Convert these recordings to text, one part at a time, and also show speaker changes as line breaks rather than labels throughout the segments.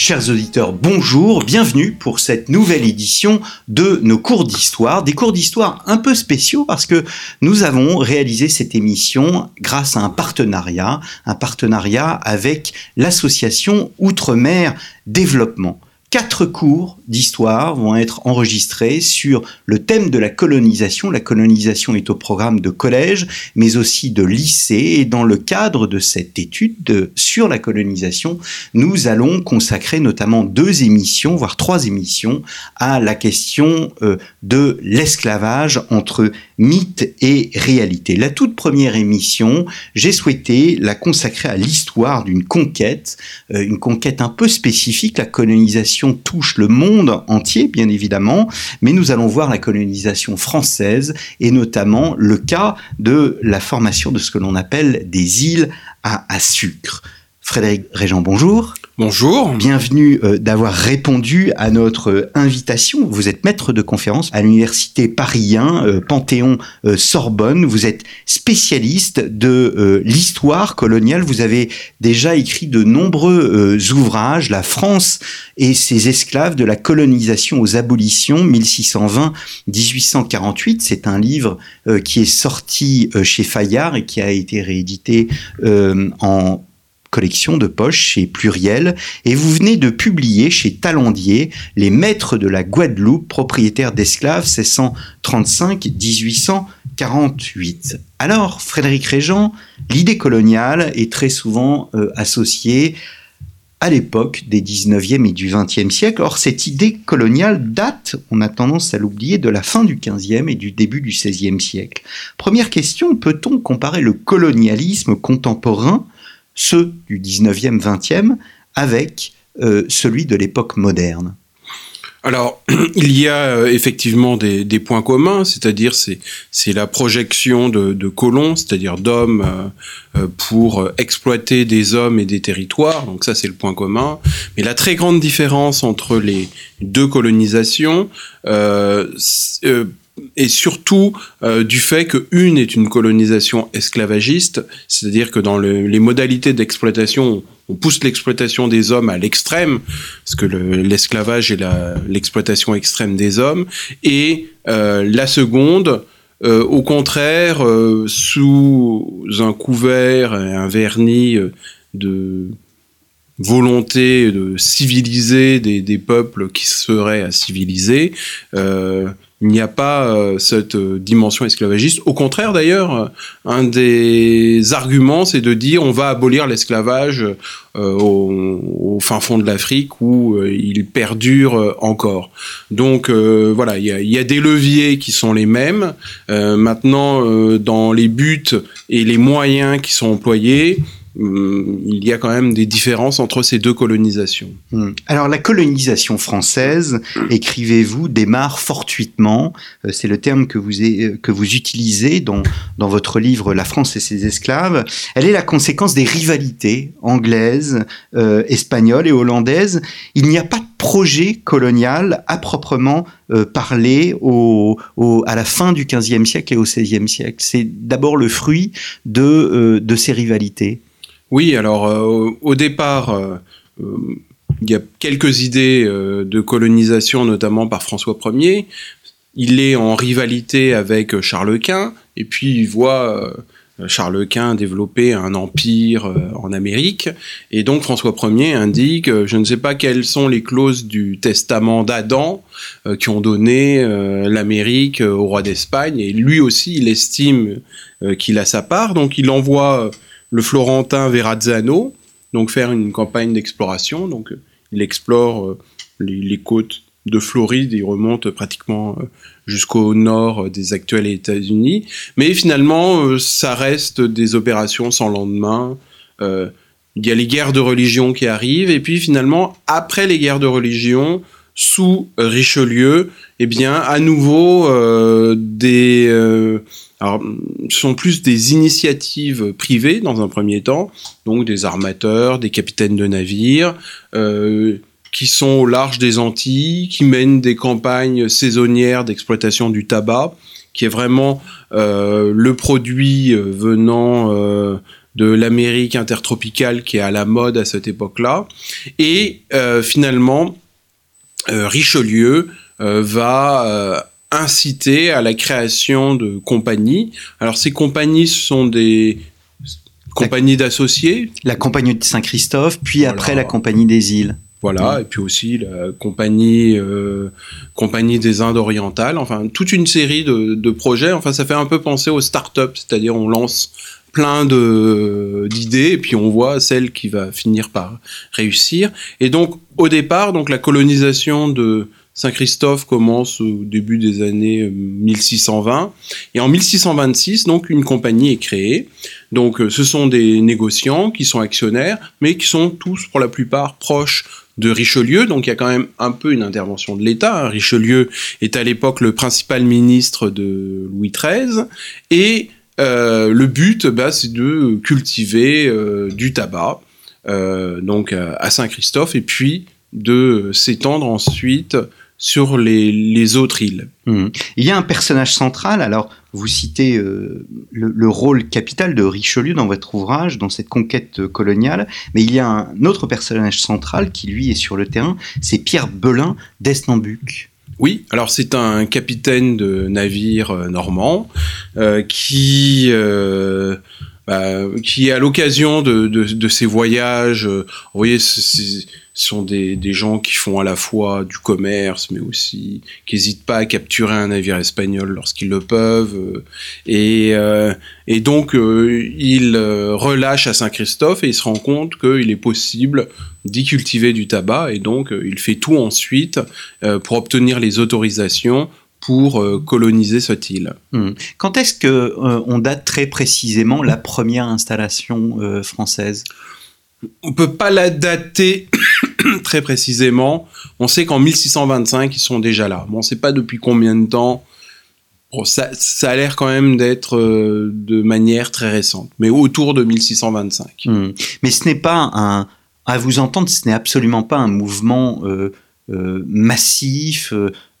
Chers auditeurs, bonjour, bienvenue pour cette nouvelle édition de nos cours d'histoire, des cours d'histoire un peu spéciaux parce que nous avons réalisé cette émission grâce à un partenariat, un partenariat avec l'association Outre-mer Développement. Quatre cours d'histoire vont être enregistrés sur le thème de la colonisation. La colonisation est au programme de collège, mais aussi de lycée. Et dans le cadre de cette étude sur la colonisation, nous allons consacrer notamment deux émissions, voire trois émissions, à la question euh, de l'esclavage entre mythe et réalité. La toute première émission, j'ai souhaité la consacrer à l'histoire d'une conquête, euh, une conquête un peu spécifique. La colonisation touche le monde entier, bien évidemment, mais nous allons voir la colonisation française et notamment le cas de la formation de ce que l'on appelle des îles à, à sucre. Frédéric Régent, bonjour.
Bonjour.
Bienvenue euh, d'avoir répondu à notre euh, invitation. Vous êtes maître de conférence à l'université Paris 1, euh, Panthéon Sorbonne. Vous êtes spécialiste de l'histoire coloniale. Vous avez déjà écrit de nombreux ouvrages, La France et ses esclaves de la colonisation aux abolitions 1620-1848. C'est un livre qui est sorti chez Fayard et qui a été réédité en collection de poche chez Pluriel et vous venez de publier chez Talandier Les Maîtres de la Guadeloupe, propriétaires d'esclaves 1635-1848. Alors, Frédéric Régent, l'idée coloniale est très souvent euh, associée à l'époque des 19e et du 20e siècle. Or, cette idée coloniale date, on a tendance à l'oublier, de la fin du 15e et du début du 16e siècle. Première question, peut-on comparer le colonialisme contemporain ceux du 19e, 20e, avec euh, celui de l'époque moderne
alors, il y a euh, effectivement des, points communs, c'est-à-dire c'est c'est la projection de, colons, c'est-à-dire d'hommes euh, pour exploiter des hommes et des territoires. Donc ça, c'est le point commun. Mais la très grande différence entre les deux colonisations, et surtout euh, du fait qu'une est une colonisation esclavagiste, c'est-à-dire que dans les modalités d'exploitation, on pousse l'exploitation des hommes à l'extrême, parce que l'esclavage est l'exploitation extrême des hommes, et euh, la seconde, euh, au contraire, sous un couvert et un vernis de volonté de civiliser des, des peuples qui seraient à civiliser, il n'y a pas euh, cette euh, dimension esclavagiste. Au contraire, d'ailleurs, euh, un des arguments, c'est de dire on va abolir l'esclavage au, fin fond de l'Afrique où il perdure encore. Donc voilà, il y a, y a, des leviers qui sont les mêmes. maintenant, dans les buts et les moyens qui sont employés, il y a quand même des différences entre ces deux colonisations.
Hum. Alors la colonisation française, écrivez-vous, démarre fortuitement. Euh, c'est le terme que vous, euh, que vous utilisez dans, dans votre livre La France et ses esclaves. Elle est la conséquence des rivalités anglaises, euh, espagnoles et hollandaises. Il n'y a pas de projet colonial à proprement parler au, à la fin du XVe siècle et au XVIe siècle. C'est d'abord le fruit de, de ces rivalités.
Oui, alors euh, au départ, euh, euh, il y a quelques idées de colonisation, notamment par François Ier. Il est en rivalité avec Charles Quint, et puis il voit Charles Quint développer un empire en Amérique. Et donc François Ier indique, je ne sais pas quelles sont les clauses du testament d'Adam qui ont donné l'Amérique au roi d'Espagne. Et lui aussi, il estime qu'il a sa part. Donc il envoie le Florentin Verrazzano, donc faire une campagne d'exploration. Donc euh, il explore euh, les, côtes de Floride, il remonte pratiquement euh, jusqu'au nord des actuels États-Unis. Mais finalement, ça reste des opérations sans lendemain. il y a les guerres de religion qui arrivent, et puis finalement, après les guerres de religion, sous Richelieu, eh bien, à nouveau, euh, des, euh, alors, sont plus des initiatives privées dans un premier temps, donc des armateurs, des capitaines de navires, euh, qui sont au large des Antilles, qui mènent des campagnes saisonnières d'exploitation du tabac, qui est vraiment le produit venant de l'Amérique intertropicale qui est à la mode à cette époque-là. Et finalement, Richelieu euh, va euh, inciter à la création de compagnies. Alors ces compagnies sont des compagnies d'associés,
La compagnie de Saint-Christophe, puis
Voilà.
après la compagnie des îles.
voilà, et puis aussi la compagnie euh, compagnie des Indes orientales. Enfin, toute une série de, de projets. Enfin, ça fait un peu penser aux startups, c'est-à-dire on lance plein de d'idées et puis on voit celle qui va finir par réussir. Et donc au départ, donc la colonisation de Saint-Christophe commence au début des années euh, 1620 et en 1626 donc une compagnie est créée. Donc euh, ce sont des négociants qui sont actionnaires mais qui sont tous pour la plupart proches de Richelieu, donc il y a quand même un peu une intervention de l'État. hein. Richelieu est à l'époque le principal ministre de Louis XIII, et euh, le but, bah, c'est de cultiver euh, du tabac, euh, donc à Saint-Christophe, et puis de s'étendre ensuite sur les, autres îles.
Mhm. Il y a un personnage central, alors vous citez le, le rôle capital de Richelieu dans votre ouvrage, dans cette conquête coloniale, mais il y a un autre personnage central qui lui est sur le terrain, c'est Pierre Belin d'Esnambuc.
Oui, alors c'est un capitaine de navire euh, normand euh, qui, euh, bah, qui à l'occasion de, de, de ces voyages, euh, vous voyez, ce sont des, des gens qui font à la fois du commerce, mais aussi qui n'hésitent pas à capturer un navire espagnol lorsqu'ils le peuvent. euh, et, euh, et donc, euh, il euh, relâche à Saint-Christophe et il se rend compte qu'il est possible d'y cultiver du tabac. Et donc, il fait tout ensuite pour obtenir les autorisations pour euh, coloniser cette île.
Mhm. Quand est-ce que euh, on date très précisément la première installation euh, française?
On peut pas la dater très précisément. On sait qu'en 1625, ils sont déjà là. Bon, on sait pas depuis combien de temps. Bon, ça, ça a l'air quand même d'être de manière très récente, mais autour de 1625.
Mhm. Mais ce n'est pas un, à vous entendre, ce n'est absolument pas un mouvement massif,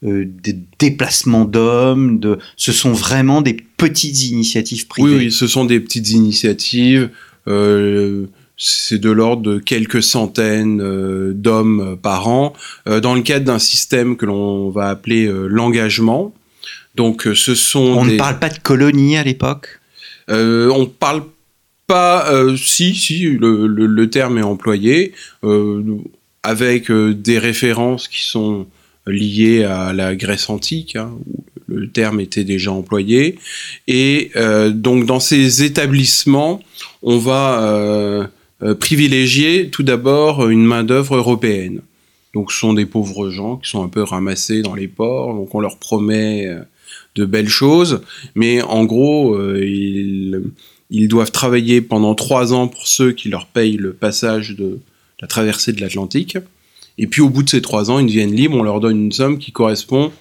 euh, euh, de déplacement d'hommes. De, ce sont vraiment des petites initiatives privées.
Oui, oui, ce sont des petites initiatives. euh, c'est de l'ordre de quelques centaines euh, d'hommes par an, dans le cadre d'un système que l'on va appeler l'engagement. Donc, ce sont
On
des...
ne parle pas de colonies à l'époque?
On parle pas, si, si, le, le, le terme est employé, avec euh, des références qui sont liées à la Grèce antique, hein, où le terme était déjà employé. Et euh, donc dans ces établissements, on va euh, euh, privilégier tout d'abord une main-d'œuvre européenne. Donc ce sont des pauvres gens qui sont un peu ramassés dans les ports, donc on leur promet de belles choses, mais en gros, ils doivent travailler pendant trois ans pour ceux qui leur payent le passage de la traversée de l'Atlantique. Et puis au bout de ces trois ans, ils deviennent libres, on leur donne une somme qui correspond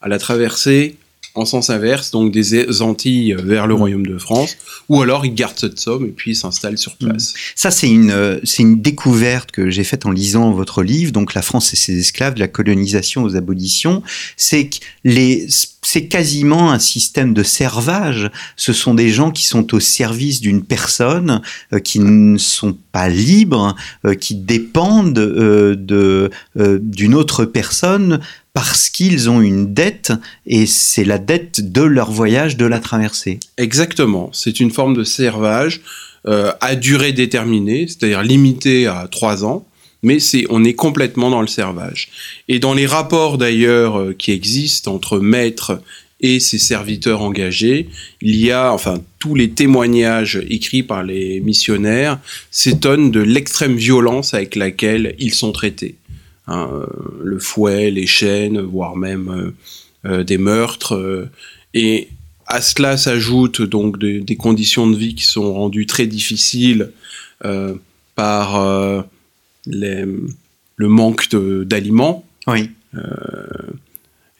à la traversée en sens inverse, donc des Antilles vers le
Mmh.
Royaume de France, ou alors ils gardent cette somme et puis ils s'installent sur place.
Ça, c'est une, euh, c'est une découverte que j'ai faite en lisant votre livre, donc La France et ses esclaves, de la colonisation aux abolitions. C'est que les, c'est quasiment un système de servage. Ce sont des gens qui sont au service d'une personne, euh, qui ne sont pas libres, euh, qui dépendent euh, de, d'une autre personne parce qu'ils ont une dette et c'est la dette de leur voyage, de la traversée.
Exactement, c'est une forme de servage à durée déterminée, c'est-à-dire limitée à trois ans, mais c'est on est complètement dans le servage. Et dans les rapports d'ailleurs euh, qui existent entre maîtres et ses serviteurs engagés, il y a, enfin, tous les témoignages écrits par les missionnaires s'étonnent de l'extrême violence avec laquelle ils sont traités. Hein, euh, le fouet, les chaînes, voire même euh, des meurtres. et à cela s'ajoutent donc des, conditions de vie qui sont rendues très difficiles par les- le manque d'aliments.
Oui.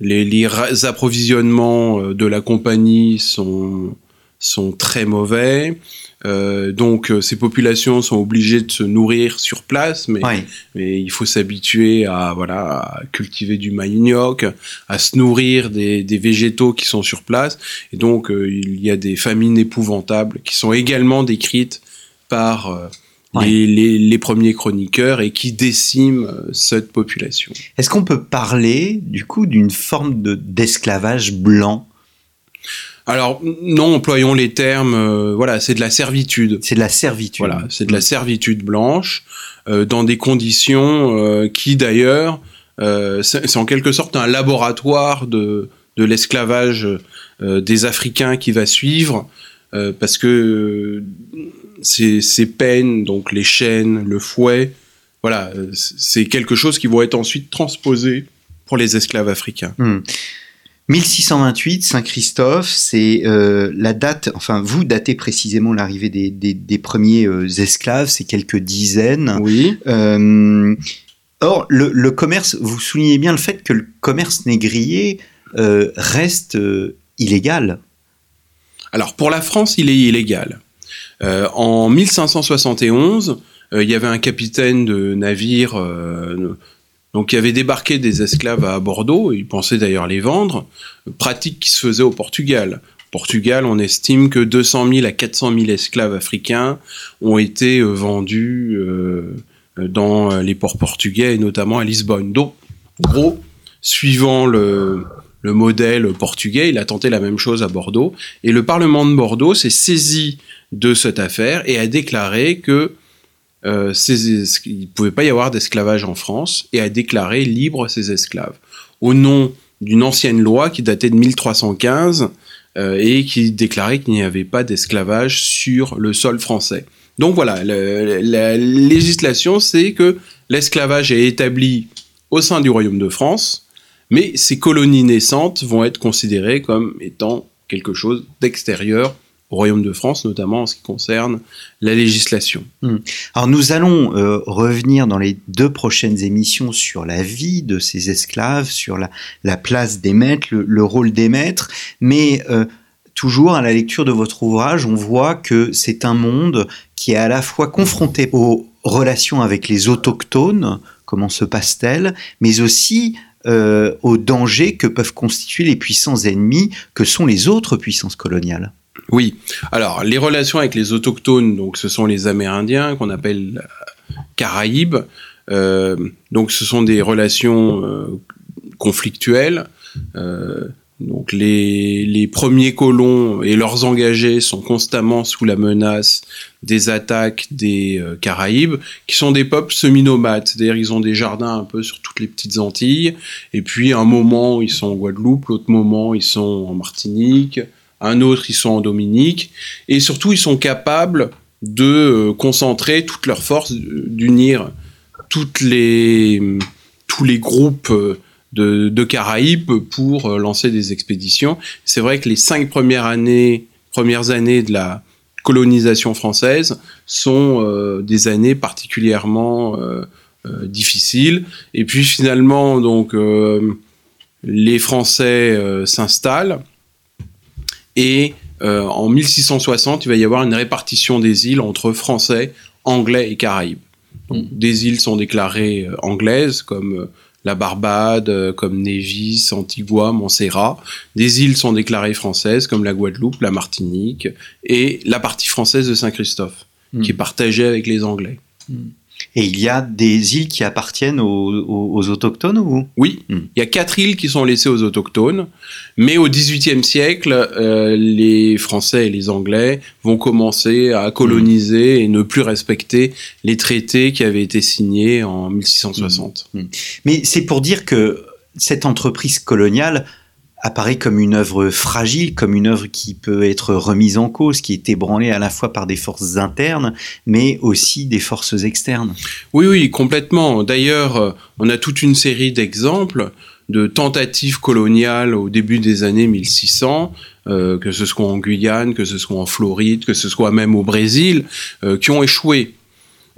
les, les, approvisionnements de la compagnie sont, sont très mauvais. Euh, donc euh, ces populations sont obligées de se nourrir sur place, mais, mais il faut s'habituer à voilà à cultiver du manioc, à se nourrir des, des végétaux qui sont sur place. Et donc euh, il y a des famines épouvantables qui sont également décrites par les, les, les, premiers chroniqueurs et qui déciment cette population.
Est-ce qu'on peut parler du coup d'une forme d'esclavage blanc?
Alors non, employons les termes. Euh, voilà, c'est de la servitude.
C'est de la servitude.
Voilà, c'est de la servitude blanche euh, dans des conditions euh, qui d'ailleurs, c'est en quelque sorte un laboratoire de de l'esclavage des Africains qui va suivre, parce que ces, ces peines, donc les chaînes, le fouet, voilà, c'est quelque chose qui va être ensuite transposé pour les esclaves africains.
Hmm. 1628, Saint-Christophe, c'est euh, la date, enfin vous datez précisément l'arrivée des, des, premiers euh, esclaves, c'est quelques dizaines.
Oui.
Euh, or, le, le, commerce, vous soulignez bien le fait que le commerce négrier reste illégal.
Alors pour la France, il est illégal. en 1571, il y avait un capitaine de navire donc il y avait débarqué des esclaves à Bordeaux, ils pensaient d'ailleurs les vendre, pratique qui se faisait au Portugal. Portugal, on estime que 200 000 à 400 000 esclaves africains ont été euh, vendus euh, dans les ports portugais et notamment à Lisbonne. Donc, gros, suivant le, le modèle portugais, il a tenté la même chose à Bordeaux. Et le Parlement de Bordeaux s'est saisi de cette affaire et a déclaré que euh, ne pouvait pas y avoir d'esclavage en France et a déclaré libre ses esclaves au nom d'une ancienne loi qui datait de 1315 euh, et qui déclarait qu'il n'y avait pas d'esclavage sur le sol français. Donc voilà, la législation, c'est que l'esclavage est établi au sein du Royaume de France, mais ces colonies naissantes vont être considérées comme étant quelque chose d'extérieur au Royaume de France, notamment en ce qui concerne la législation.
Hmm. Alors nous allons euh, revenir dans les deux prochaines émissions sur la vie de ces esclaves, sur la, la place des maîtres, le, rôle des maîtres, mais euh, toujours à la lecture de votre ouvrage, on voit que c'est un monde qui est à la fois confronté aux relations avec les autochtones, comment se passe-t-elle, mais aussi euh, aux dangers que peuvent constituer les puissants ennemis que sont les autres puissances coloniales.
Oui. Alors, les relations avec les autochtones, donc ce sont les Amérindiens qu'on appelle euh, Caraïbes. Euh, donc, ce sont des relations conflictuelles. Donc, les, premiers colons et leurs engagés sont constamment sous la menace des attaques des Caraïbes, qui sont des peuples semi-nomades. C'est-à-dire, ils ont des jardins un peu sur toutes les petites Antilles. Et puis, un moment, ils sont en Guadeloupe, l'autre moment, ils sont en Martinique un autre ils sont en Dominique, et surtout ils sont capables de euh, concentrer toutes leurs forces, d'unir toutes les, tous les groupes euh, de, de Caraïbes pour euh, lancer des expéditions. C'est vrai que les cinq premières années, premières années de la colonisation française sont des années particulièrement difficiles. Et puis finalement, donc, les Français s'installent et euh, en 1660, il va y avoir une répartition des îles entre Français, Anglais et Caraïbes. Donc, mm. des îles sont déclarées euh, anglaises, comme euh, la Barbade, comme Nevis, Antigua, Montserrat. Des îles sont déclarées françaises, comme la Guadeloupe, la Martinique, et la partie française de Saint-Christophe, qui est partagée avec les Anglais. Mm.
Et il y a des îles qui appartiennent aux, autochtones ou
Oui, il y a quatre îles qui sont laissées aux autochtones, mais au XVIIIe siècle, euh, les Français et les Anglais vont commencer à coloniser et ne plus respecter les traités qui avaient été signés en 1660. Hmm.
Mais c'est pour dire que cette entreprise coloniale apparaît comme une œuvre fragile, comme une œuvre qui peut être remise en cause, qui est ébranlée à la fois par des forces internes, mais aussi des forces externes.
Oui, oui, complètement. D'ailleurs, on a toute une série d'exemples de tentatives coloniales au début des années 1600, euh, que ce soit en Guyane, que ce soit en Floride, que ce soit même au Brésil, euh, qui ont échoué.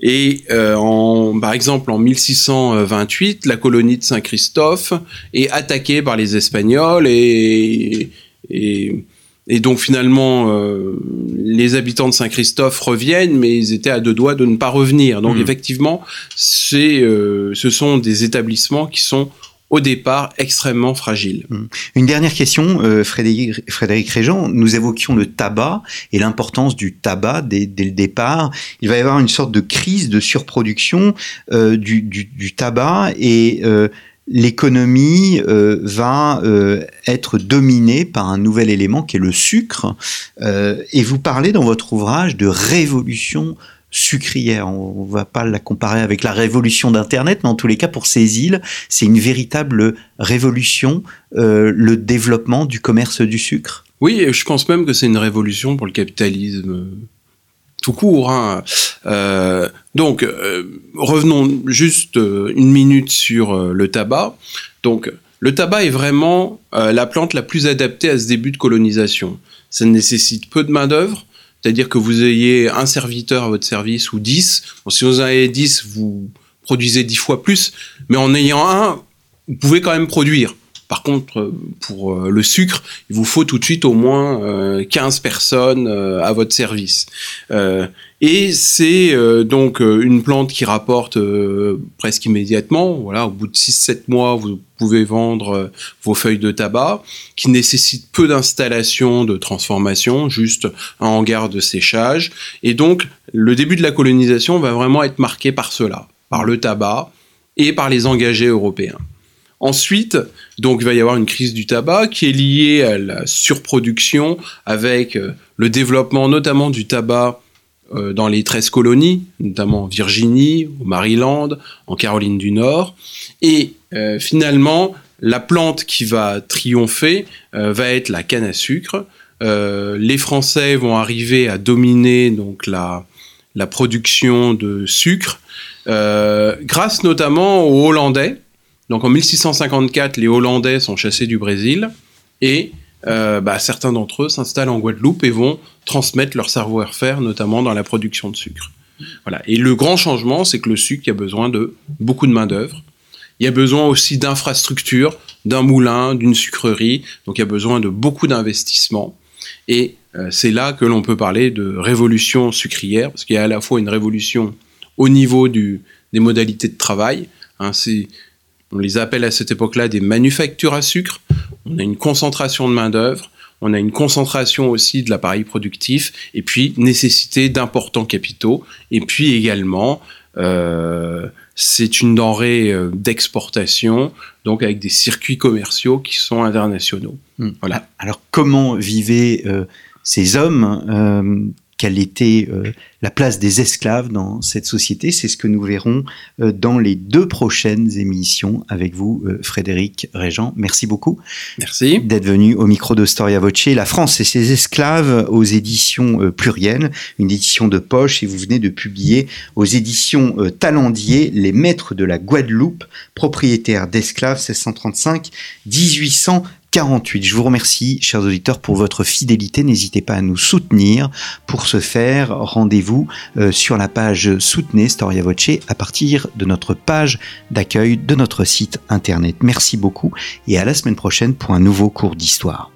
Et euh, en, par exemple, en 1628, la colonie de Saint-Christophe est attaquée par les Espagnols et, et, et donc finalement, euh, les habitants de Saint-Christophe reviennent, mais ils étaient à deux doigts de ne pas revenir. Donc
Mhm.
effectivement, c'est, euh, ce sont des établissements qui sont au départ extrêmement fragiles.
Une dernière question, euh, Frédéric, Frédéric Régent. Nous évoquions le tabac et l'importance du tabac dès, le départ. Il va y avoir une sorte de crise de surproduction euh, du, tabac et euh, l'économie va être dominée par un nouvel élément qui est le sucre. Et vous parlez dans votre ouvrage de révolution sucrière. On ne va pas la comparer avec la révolution d'Internet, mais en tous les cas, pour ces îles, c'est une véritable révolution, euh, le développement du commerce du sucre.
Oui, je pense même que c'est une révolution pour le capitalisme tout court. hein. Euh, donc, euh, revenons juste une minute sur le tabac. Donc, le tabac est vraiment la plante la plus adaptée à ce début de colonisation. Ça nécessite peu de main-d'œuvre, c'est-à-dire que vous ayez un serviteur à votre service ou 10. Bon, si vous en avez 10, vous produisez 10 fois plus, mais en ayant un, vous pouvez quand même produire. Par contre, euh, pour euh, le sucre, il vous faut tout de suite au moins euh, 15 personnes euh, à votre service. Et c'est donc une plante qui rapporte presque immédiatement. Voilà, au bout de 6-7 mois, vous pouvez vendre vos feuilles de tabac, qui nécessitent peu d'installation, de transformation, juste un hangar de séchage. Et donc, le début de la colonisation va vraiment être marqué par cela, par le tabac et par les engagés européens. Ensuite, donc, il va y avoir une crise du tabac qui est liée à la surproduction avec euh, le développement notamment du tabac euh, dans les 13 colonies, notamment en Virginie, au Maryland, en Caroline du Nord. Et euh, finalement, la plante qui va triompher va être la canne à sucre. Les Français vont arriver à dominer donc la, production de sucre grâce notamment aux Hollandais. Donc en 1654, les Hollandais sont chassés du Brésil et euh, bah, certains d'entre eux s'installent en Guadeloupe et vont transmettre leur savoir-faire, notamment dans la production de sucre. Voilà. Et le grand changement, c'est que le sucre, a besoin de beaucoup de main-d'œuvre. Il y a besoin aussi d'infrastructures, d'un moulin, d'une sucrerie. Donc il y a besoin de beaucoup d'investissements. Et euh, c'est là que l'on peut parler de révolution sucrière, parce qu'il y a à la fois une révolution au niveau des modalités de travail. Hein, c'est, on les appelle à cette époque-là des manufactures à sucre. On a une concentration de main-d'œuvre, on a une concentration aussi de l'appareil productif, et puis nécessité d'importants capitaux, et puis également, euh, c'est une denrée euh, d'exportation, donc avec des circuits commerciaux qui sont internationaux.
Hmm.
Voilà.
Alors comment vivaient euh, ces hommes euh, Quelle était euh, la place des esclaves dans cette société C'est ce que nous verrons euh, dans les deux prochaines émissions avec vous, euh, Frédéric Régent. Merci beaucoup
Merci.
d'être venu au micro de Storia Voce. La France et ses esclaves aux éditions plurielles, une édition de poche, et vous venez de publier aux éditions Talendier Les Maîtres de la Guadeloupe, propriétaires d'esclaves 1635-1848. Je vous remercie, chers auditeurs, pour votre fidélité. N'hésitez pas à nous soutenir. Pour ce faire, rendez-vous euh, sur la page Soutenez Storia Voce à partir de notre page d'accueil de notre site internet. Merci beaucoup et à la semaine prochaine pour un nouveau cours d'histoire.